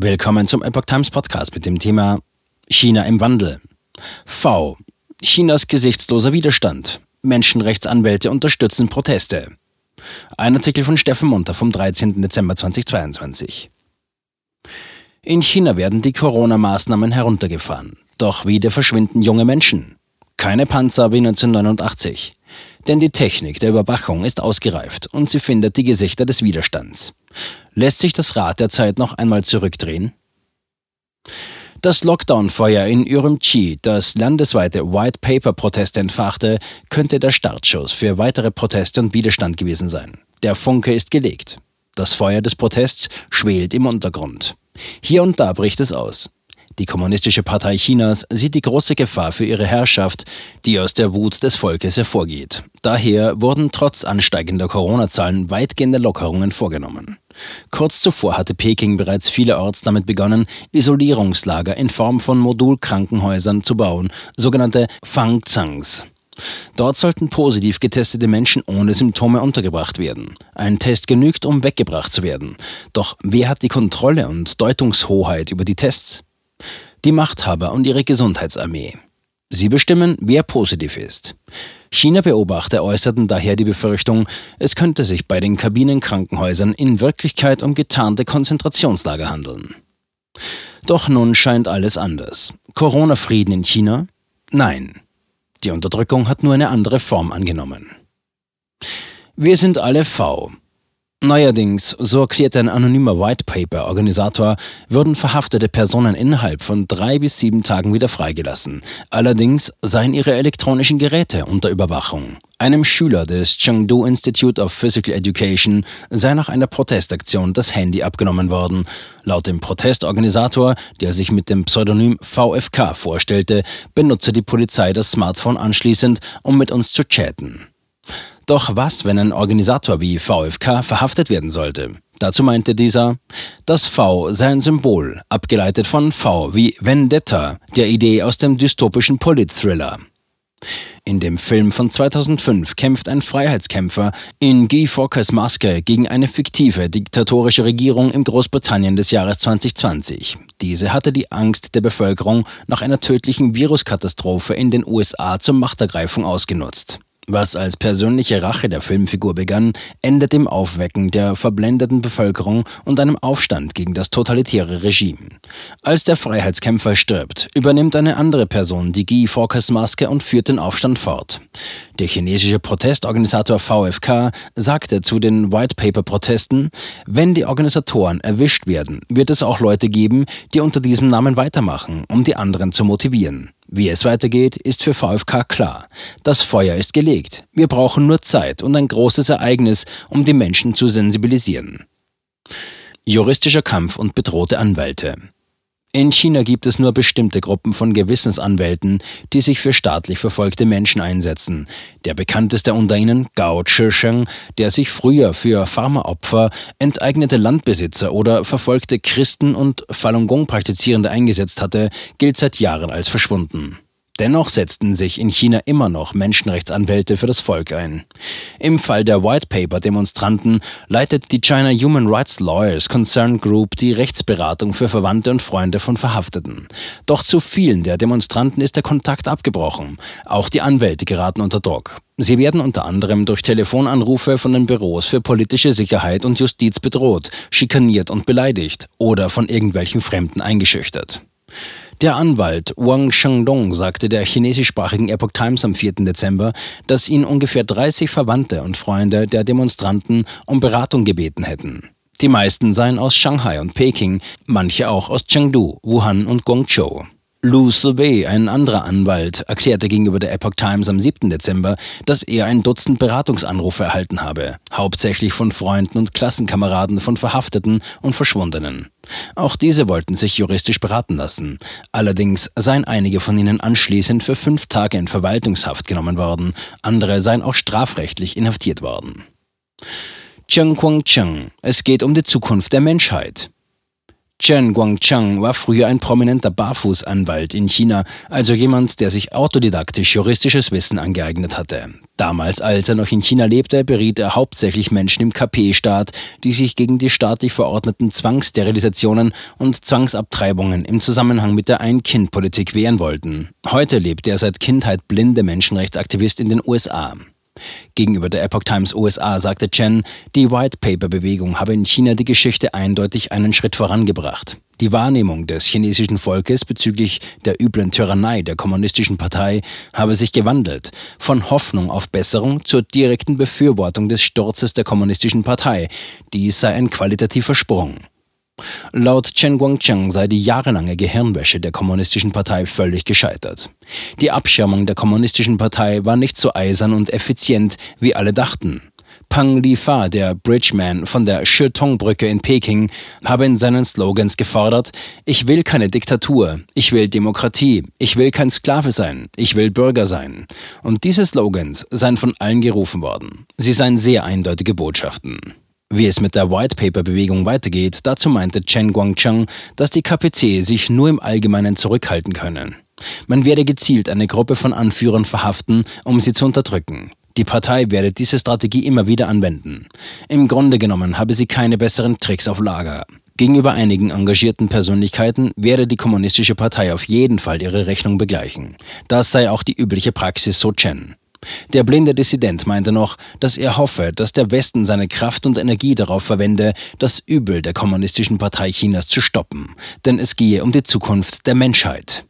Willkommen zum Epoch Times Podcast mit dem Thema China im Wandel. V. Chinas gesichtsloser Widerstand. Menschenrechtsanwälte unterstützen Proteste. Ein Artikel von Steffen Munter vom 13. Dezember 2022. In China werden die Corona-Maßnahmen heruntergefahren. Doch wieder verschwinden junge Menschen. Keine Panzer wie 1989. Denn die Technik der Überwachung ist ausgereift und sie findet die Gesichter des Widerstands. Lässt sich das Rad der Zeit noch einmal zurückdrehen? Das Lockdown-Feuer in Urumqi, das landesweite White Paper-Proteste entfachte, könnte der Startschuss für weitere Proteste und Widerstand gewesen sein. Der Funke ist gelegt. Das Feuer des Protests schwelt im Untergrund. Hier und da bricht es aus. Die Kommunistische Partei Chinas sieht die große Gefahr für ihre Herrschaft, die aus der Wut des Volkes hervorgeht. Daher wurden trotz ansteigender Corona-Zahlen weitgehende Lockerungen vorgenommen. Kurz zuvor hatte Peking bereits vielerorts damit begonnen, Isolierungslager in Form von Modulkrankenhäusern zu bauen, sogenannte Fangzangs. Dort sollten positiv getestete Menschen ohne Symptome untergebracht werden. Ein Test genügt, um weggebracht zu werden. Doch wer hat die Kontrolle und Deutungshoheit über die Tests? Die Machthaber und ihre Gesundheitsarmee. Sie bestimmen, wer positiv ist. China-Beobachter äußerten daher die Befürchtung, es könnte sich bei den Kabinenkrankenhäusern in Wirklichkeit um getarnte Konzentrationslager handeln. Doch nun scheint alles anders. Corona-Frieden in China? Nein. Die Unterdrückung hat nur eine andere Form angenommen. Wir sind alle V. Neuerdings, so erklärt ein anonymer White Paper-Organisator, würden verhaftete Personen innerhalb von drei bis sieben Tagen wieder freigelassen. Allerdings seien ihre elektronischen Geräte unter Überwachung. Einem Schüler des Chengdu Institute of Physical Education sei nach einer Protestaktion das Handy abgenommen worden. Laut dem Protestorganisator, der sich mit dem Pseudonym VFK vorstellte, benutze die Polizei das Smartphone anschließend, um mit uns zu chatten. Doch was, wenn ein Organisator wie VfK verhaftet werden sollte? Dazu meinte dieser, das V sei ein Symbol, abgeleitet von V wie Vendetta, der Idee aus dem dystopischen Polit-Thriller. In dem Film von 2005 kämpft ein Freiheitskämpfer in Guy Fawkes Maske gegen eine fiktive diktatorische Regierung in Großbritannien des Jahres 2020. Diese hatte die Angst der Bevölkerung nach einer tödlichen Viruskatastrophe in den USA zur Machtergreifung ausgenutzt. Was als persönliche Rache der Filmfigur begann, endet im Aufwecken der verblendeten Bevölkerung und einem Aufstand gegen das totalitäre Regime. Als der Freiheitskämpfer stirbt, übernimmt eine andere Person die Guy Fawkes Maske und führt den Aufstand fort. Der chinesische Protestorganisator VfK sagte zu den White Paper Protesten, wenn die Organisatoren erwischt werden, wird es auch Leute geben, die unter diesem Namen weitermachen, um die anderen zu motivieren. Wie es weitergeht, ist für VfK klar. Das Feuer ist gelegt. Wir brauchen nur Zeit und ein großes Ereignis, um die Menschen zu sensibilisieren. Juristischer Kampf und bedrohte Anwälte. In China gibt es nur bestimmte Gruppen von Gewissensanwälten, die sich für staatlich verfolgte Menschen einsetzen. Der bekannteste unter ihnen, Gao Zhisheng, der sich früher für Pharmaopfer, enteignete Landbesitzer oder verfolgte Christen und Falun Gong Praktizierende eingesetzt hatte, gilt seit Jahren als verschwunden. Dennoch setzten sich in China immer noch Menschenrechtsanwälte für das Volk ein. Im Fall der White Paper Demonstranten leitet die China Human Rights Lawyers Concern Group die Rechtsberatung für Verwandte und Freunde von Verhafteten. Doch zu vielen der Demonstranten ist der Kontakt abgebrochen. Auch die Anwälte geraten unter Druck. Sie werden unter anderem durch Telefonanrufe von den Büros für politische Sicherheit und Justiz bedroht, schikaniert und beleidigt oder von irgendwelchen Fremden eingeschüchtert. Der Anwalt Wang Shengdong sagte der chinesischsprachigen Epoch Times am 4. Dezember, dass ihn ungefähr 30 Verwandte und Freunde der Demonstranten um Beratung gebeten hätten. Die meisten seien aus Shanghai und Peking, manche auch aus Chengdu, Wuhan und Guangzhou. Lou Soubey, ein anderer Anwalt, erklärte gegenüber der Epoch Times am 7. Dezember, dass er ein Dutzend Beratungsanrufe erhalten habe, hauptsächlich von Freunden und Klassenkameraden von Verhafteten und Verschwundenen. Auch diese wollten sich juristisch beraten lassen. Allerdings seien einige von ihnen anschließend für fünf Tage in Verwaltungshaft genommen worden, andere seien auch strafrechtlich inhaftiert worden. Cheng Kuang Cheng, es geht um die Zukunft der Menschheit. Chen Guangchang war früher ein prominenter Barfußanwalt in China, also jemand, der sich autodidaktisch juristisches Wissen angeeignet hatte. Damals, als er noch in China lebte, beriet er hauptsächlich Menschen im KP-Staat, die sich gegen die staatlich verordneten Zwangssterilisationen und Zwangsabtreibungen im Zusammenhang mit der Ein-Kind-Politik wehren wollten. Heute lebt er seit Kindheit blinde Menschenrechtsaktivist in den USA. Gegenüber der Epoch Times USA sagte Chen, die White Paper Bewegung habe in China die Geschichte eindeutig einen Schritt vorangebracht. Die Wahrnehmung des chinesischen Volkes bezüglich der üblen Tyrannei der kommunistischen Partei habe sich gewandelt, von Hoffnung auf Besserung zur direkten Befürwortung des Sturzes der kommunistischen Partei. Dies sei ein qualitativer Sprung. Laut Chen Guangcheng sei die jahrelange Gehirnwäsche der Kommunistischen Partei völlig gescheitert. Die Abschirmung der Kommunistischen Partei war nicht so eisern und effizient, wie alle dachten. Pang Li-fa, der Bridgeman von der Shitong-Brücke in Peking, habe in seinen Slogans gefordert, ich will keine Diktatur, ich will Demokratie, ich will kein Sklave sein, ich will Bürger sein. Und diese Slogans seien von allen gerufen worden. Sie seien sehr eindeutige Botschaften. Wie es mit der White Paper Bewegung weitergeht, dazu meinte Chen Guangcheng, dass die KPC sich nur im Allgemeinen zurückhalten können. Man werde gezielt eine Gruppe von Anführern verhaften, um sie zu unterdrücken. Die Partei werde diese Strategie immer wieder anwenden. Im Grunde genommen habe sie keine besseren Tricks auf Lager. Gegenüber einigen engagierten Persönlichkeiten werde die Kommunistische Partei auf jeden Fall ihre Rechnung begleichen. Das sei auch die übliche Praxis, so Chen. Der blinde Dissident meinte noch, dass er hoffe, dass der Westen seine Kraft und Energie darauf verwende, das Übel der Kommunistischen Partei Chinas zu stoppen, denn es gehe um die Zukunft der Menschheit.